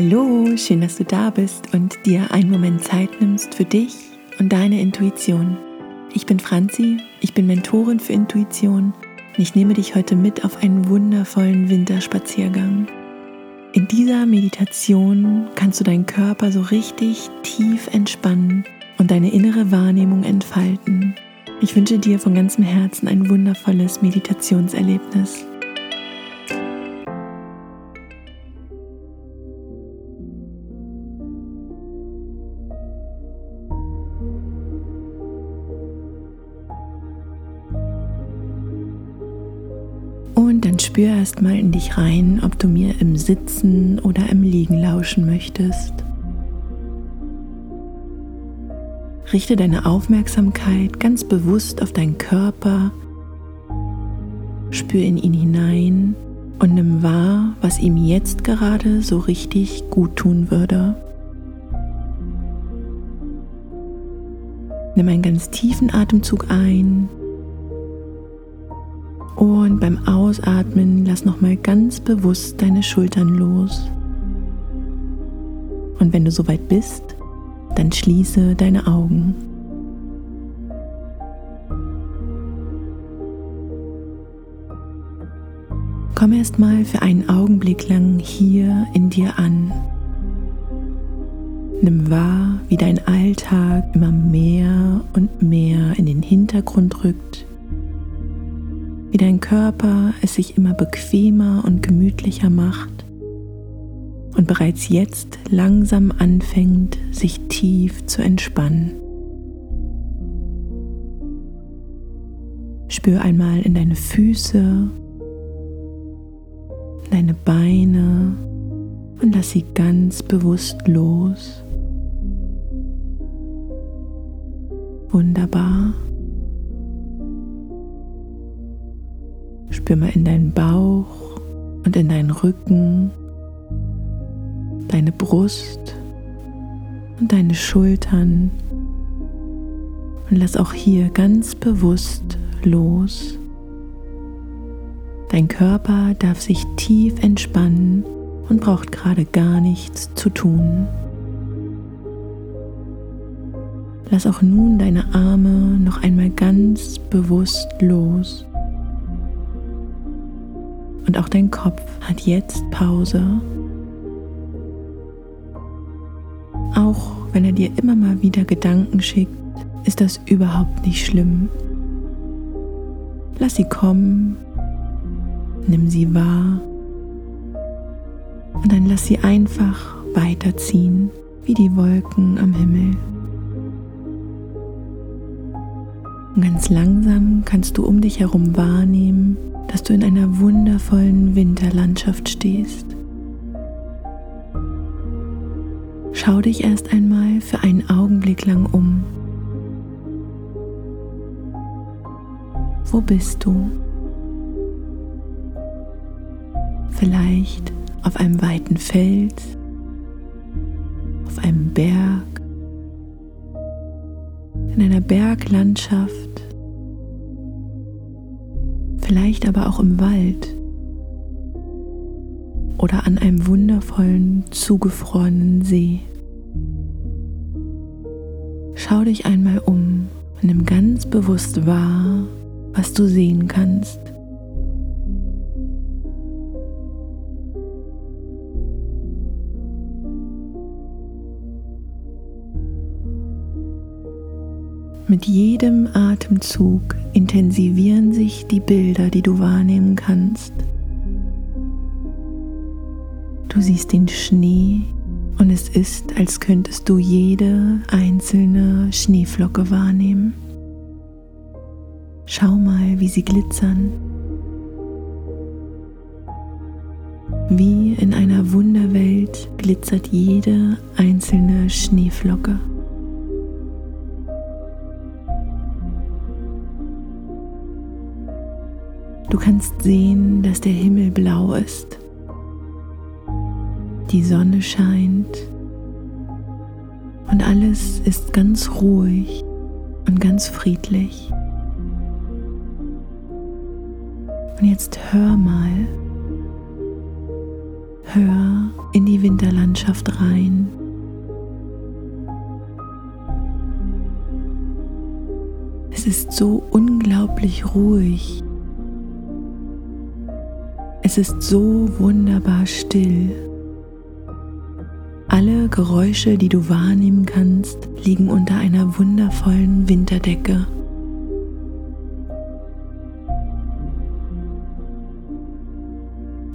Hallo, schön, dass du da bist und dir einen Moment Zeit nimmst für dich und deine Intuition. Ich bin Franzi, ich bin Mentorin für Intuition und ich nehme dich heute mit auf einen wundervollen Winterspaziergang. In dieser Meditation kannst du deinen Körper so richtig tief entspannen und deine innere Wahrnehmung entfalten. Ich wünsche dir von ganzem Herzen ein wundervolles Meditationserlebnis. Spür erst mal in dich rein, ob du mir im Sitzen oder im Liegen lauschen möchtest. Richte deine Aufmerksamkeit ganz bewusst auf deinen Körper, spür in ihn hinein und nimm wahr, was ihm jetzt gerade so richtig gut tun würde. Nimm einen ganz tiefen Atemzug ein beim Ausatmen lass nochmal ganz bewusst deine Schultern los. Und wenn du soweit bist, dann schließe deine Augen. Komm erst mal für einen Augenblick lang hier in dir an. Nimm wahr, wie dein Alltag immer mehr und mehr in den Hintergrund rückt wie dein Körper es sich immer bequemer und gemütlicher macht und bereits jetzt langsam anfängt, sich tief zu entspannen. Spür einmal in deine Füße, deine Beine und lass sie ganz bewusst los. Wunderbar. Spür mal in deinen Bauch und in deinen Rücken, deine Brust und deine Schultern. Und lass auch hier ganz bewusst los. Dein Körper darf sich tief entspannen und braucht gerade gar nichts zu tun. Lass auch nun deine Arme noch einmal ganz bewusst los und auch dein Kopf hat jetzt Pause. Auch wenn er dir immer mal wieder Gedanken schickt, ist das überhaupt nicht schlimm. Lass sie kommen, nimm sie wahr und dann lass sie einfach weiterziehen wie die Wolken am Himmel. Und ganz langsam kannst du um dich herum wahrnehmen, dass du in einer wundervollen Winterlandschaft stehst. Schau dich erst einmal für einen Augenblick lang um. Wo bist du? Vielleicht auf einem weiten Fels, auf einem Berg, in einer Berglandschaft vielleicht aber auch im Wald oder an einem wundervollen, zugefrorenen See. Schau dich einmal um und nimm ganz bewusst wahr, was du sehen kannst. Mit jedem Atemzug intensivieren sich die Bilder, die du wahrnehmen kannst. Du siehst den Schnee und es ist, als könntest du jede einzelne Schneeflocke wahrnehmen. Schau mal, wie sie glitzern. Wie in einer Wunderwelt glitzert jede einzelne Schneeflocke. Du kannst sehen, dass der Himmel blau ist. Die Sonne scheint und alles ist ganz ruhig und ganz friedlich. Und jetzt hör mal, Hör in die Winterlandschaft rein. Es ist so unglaublich ruhig. Es ist so wunderbar still. Alle Geräusche, die du wahrnehmen kannst, liegen unter einer wundervollen Winterdecke.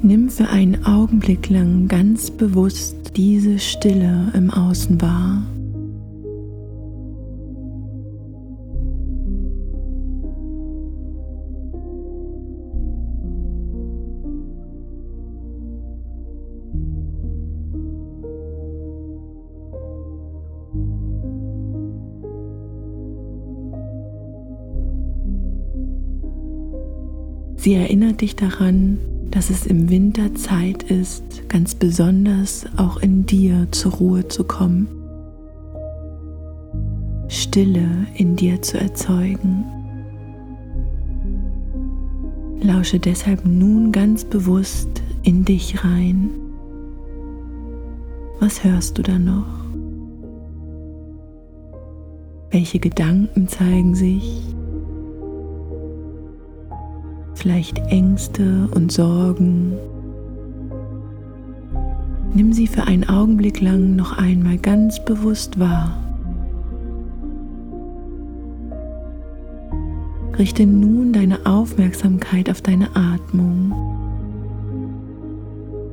Nimm für einen Augenblick lang ganz bewusst diese Stille im Außen wahr. Sie erinnert dich daran, dass es im Winter Zeit ist, ganz besonders auch in dir zur Ruhe zu kommen, Stille in dir zu erzeugen. Lausche deshalb nun ganz bewusst in dich rein. Was hörst du da noch? Welche Gedanken zeigen sich? Vielleicht Ängste und Sorgen. Nimm sie für einen Augenblick lang noch einmal ganz bewusst wahr. Richte nun deine Aufmerksamkeit auf deine Atmung.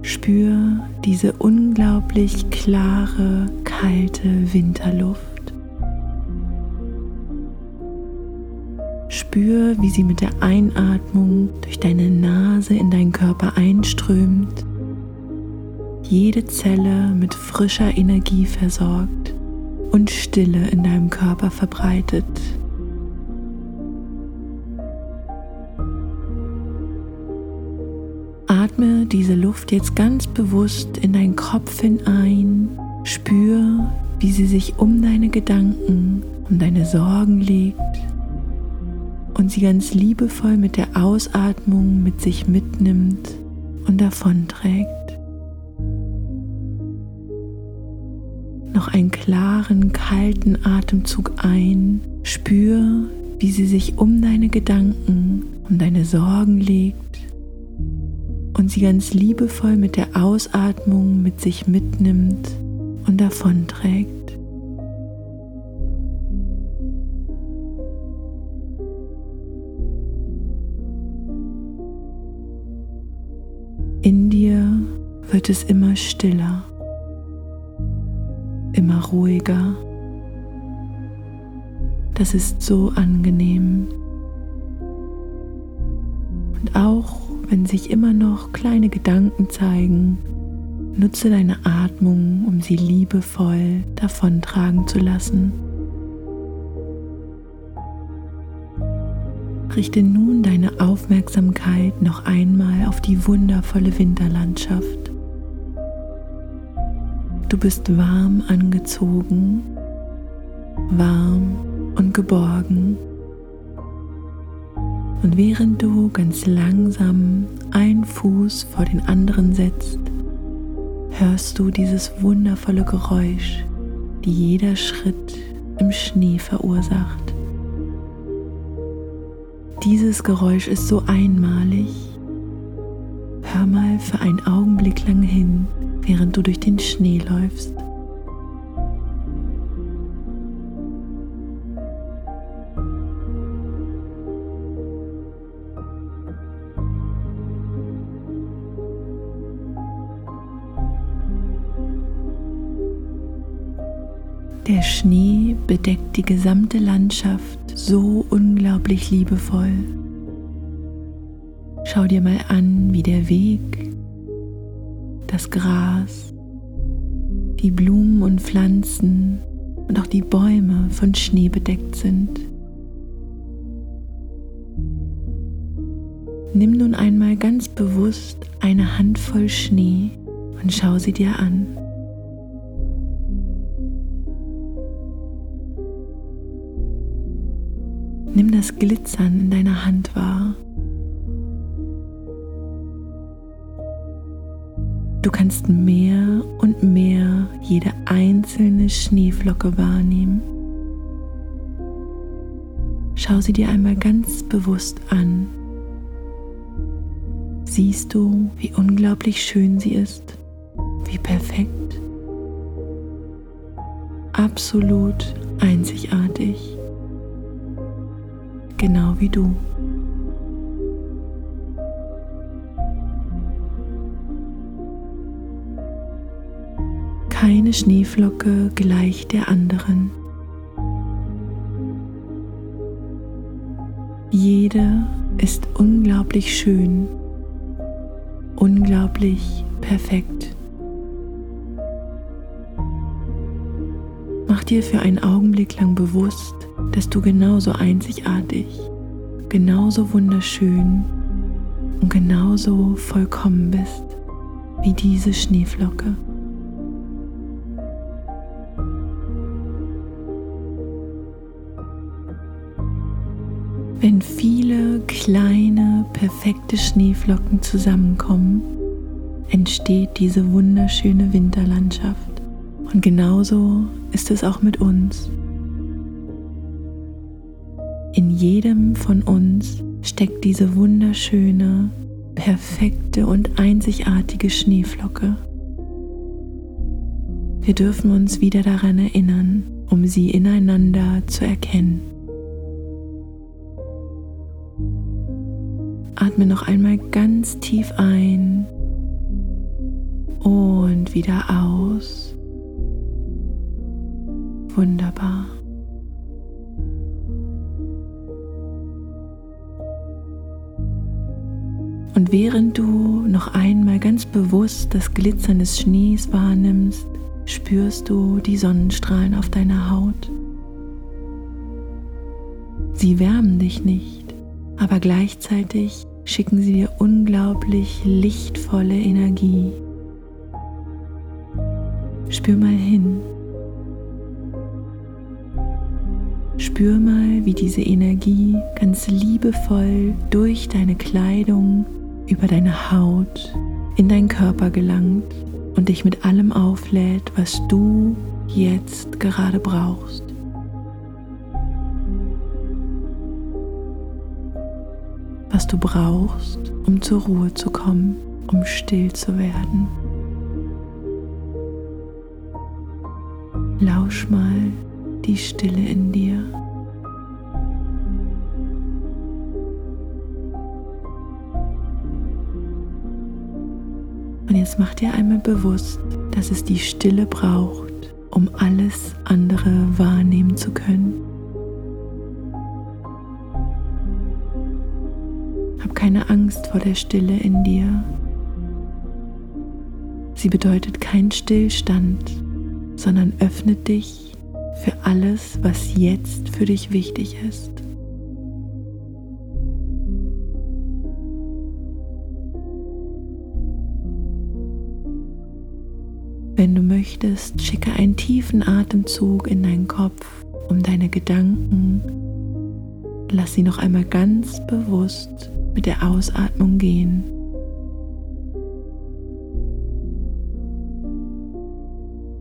Spür diese unglaublich klare, kalte Winterluft. Spür, wie sie mit der Einatmung durch deine Nase in deinen Körper einströmt, jede Zelle mit frischer Energie versorgt und Stille in deinem Körper verbreitet. Atme diese Luft jetzt ganz bewusst in deinen Kopf hinein. Spür, wie sie sich um deine Gedanken, um deine Sorgen legt und sie ganz liebevoll mit der Ausatmung mit sich mitnimmt und davonträgt. Noch einen klaren, kalten Atemzug ein. Spür, wie sie sich um deine Gedanken, um deine Sorgen legt und sie ganz liebevoll mit der Ausatmung mit sich mitnimmt und davonträgt. Wird es immer stiller, immer ruhiger. Das ist so angenehm. Und auch wenn sich immer noch kleine Gedanken zeigen, nutze deine Atmung, um sie liebevoll davontragen zu lassen. Richte nun deine Aufmerksamkeit noch einmal auf die wundervolle Winterlandschaft. Du bist warm angezogen, warm und geborgen. Und während du ganz langsam einen Fuß vor den anderen setzt, hörst du dieses wundervolle Geräusch, die jeder Schritt im Schnee verursacht. Dieses Geräusch ist so einmalig. Hör mal für einen Augenblick lang hin, während du durch den Schnee läufst. Der Schnee bedeckt die gesamte Landschaft so unglaublich liebevoll. Schau dir mal an, wie der Weg, das Gras, die Blumen und Pflanzen und auch die Bäume von Schnee bedeckt sind. Nimm nun einmal ganz bewusst eine Handvoll Schnee und schau sie dir an. Nimm das Glitzern in deiner Hand wahr. Du kannst mehr und mehr jede einzelne Schneeflocke wahrnehmen. Schau sie dir einmal ganz bewusst an. Siehst du, wie unglaublich schön sie ist? Wie perfekt? Absolut einzigartig. Genau wie du. Keine Schneeflocke gleicht der anderen. Jede ist unglaublich schön, unglaublich perfekt. Mach dir für einen Augenblick lang bewusst, dass du genauso einzigartig, genauso wunderschön und genauso vollkommen bist wie diese Schneeflocke. Wenn viele kleine, perfekte Schneeflocken zusammenkommen, entsteht diese wunderschöne Winterlandschaft. Und genauso ist es auch mit uns. In jedem von uns steckt diese wunderschöne, perfekte und einzigartige Schneeflocke. Wir dürfen uns wieder daran erinnern, um sie ineinander zu erkennen. Atme noch einmal ganz tief ein und wieder aus. Wunderbar. Und während du noch einmal ganz bewusst das Glitzern des Schnees wahrnimmst, spürst du die Sonnenstrahlen auf deiner Haut. Sie wärmen dich nicht, aber gleichzeitig schicken sie dir unglaublich lichtvolle Energie. Spür mal hin. Spür mal, wie diese Energie ganz liebevoll durch deine Kleidung, über deine Haut, in deinen Körper gelangt und dich mit allem auflädt, was du jetzt gerade brauchst. Du brauchst, um zur Ruhe zu kommen, um still zu werden. Lausch mal die Stille in dir. Und jetzt mach dir einmal bewusst, dass es die Stille braucht, um alles andere wahrnehmen zu können. Keine Angst vor der Stille in dir. Sie bedeutet kein Stillstand, sondern öffnet dich für alles, was jetzt für dich wichtig ist. Wenn du möchtest, schicke einen tiefen Atemzug in deinen Kopf, um deine Gedanken. Lass sie noch einmal ganz bewusst mit der Ausatmung gehen.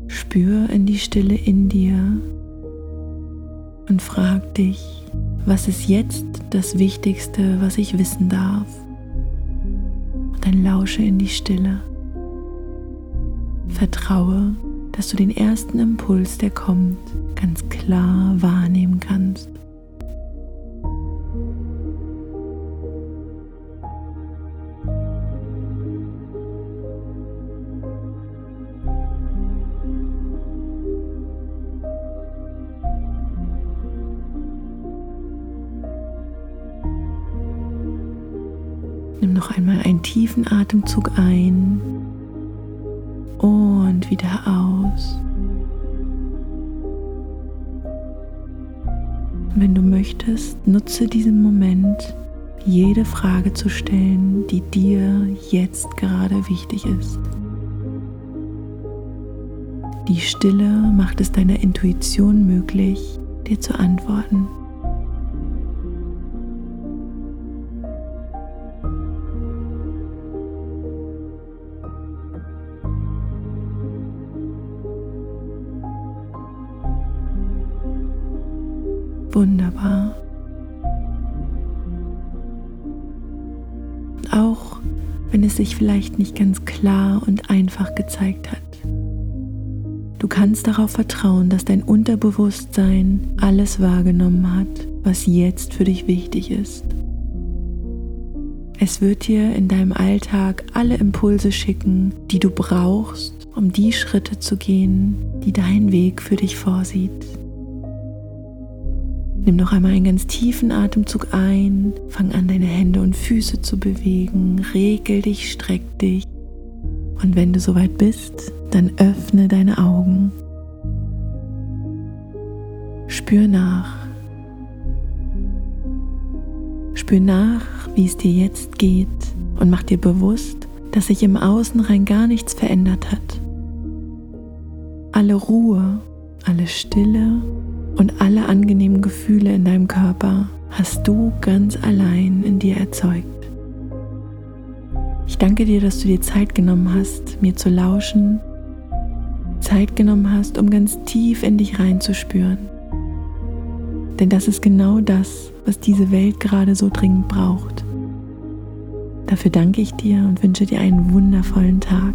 Spür in die Stille in dir und frag dich, was ist jetzt das Wichtigste, was ich wissen darf? Und dann lausche in die Stille. Vertraue, dass du den ersten Impuls, der kommt, ganz klar wahrnehmen kannst. Tiefen Atemzug ein und wieder aus. Wenn du möchtest, nutze diesen Moment, jede Frage zu stellen, die dir jetzt gerade wichtig ist. Die Stille macht es deiner Intuition möglich, dir zu antworten. Wunderbar. Auch wenn es sich vielleicht nicht ganz klar und einfach gezeigt hat. Du kannst darauf vertrauen, dass dein Unterbewusstsein alles wahrgenommen hat, was jetzt für dich wichtig ist. Es wird dir in deinem Alltag alle Impulse schicken, die du brauchst, um die Schritte zu gehen, die dein Weg für dich vorsieht. Nimm noch einmal einen ganz tiefen Atemzug ein, fang an deine Hände und Füße zu bewegen, regel dich, streck dich und wenn du soweit bist, dann öffne deine Augen. Spür nach. Spür nach, wie es dir jetzt geht und mach dir bewusst, dass sich im Außen rein gar nichts verändert hat. Alle Ruhe, alle Stille und alle angenehmen Gefühle in deinem Körper hast du ganz allein in dir erzeugt. Ich danke dir, dass du dir Zeit genommen hast, mir zu lauschen, Zeit genommen hast, um ganz tief in dich reinzuspüren. Denn das ist genau das, was diese Welt gerade so dringend braucht. Dafür danke ich dir und wünsche dir einen wundervollen Tag.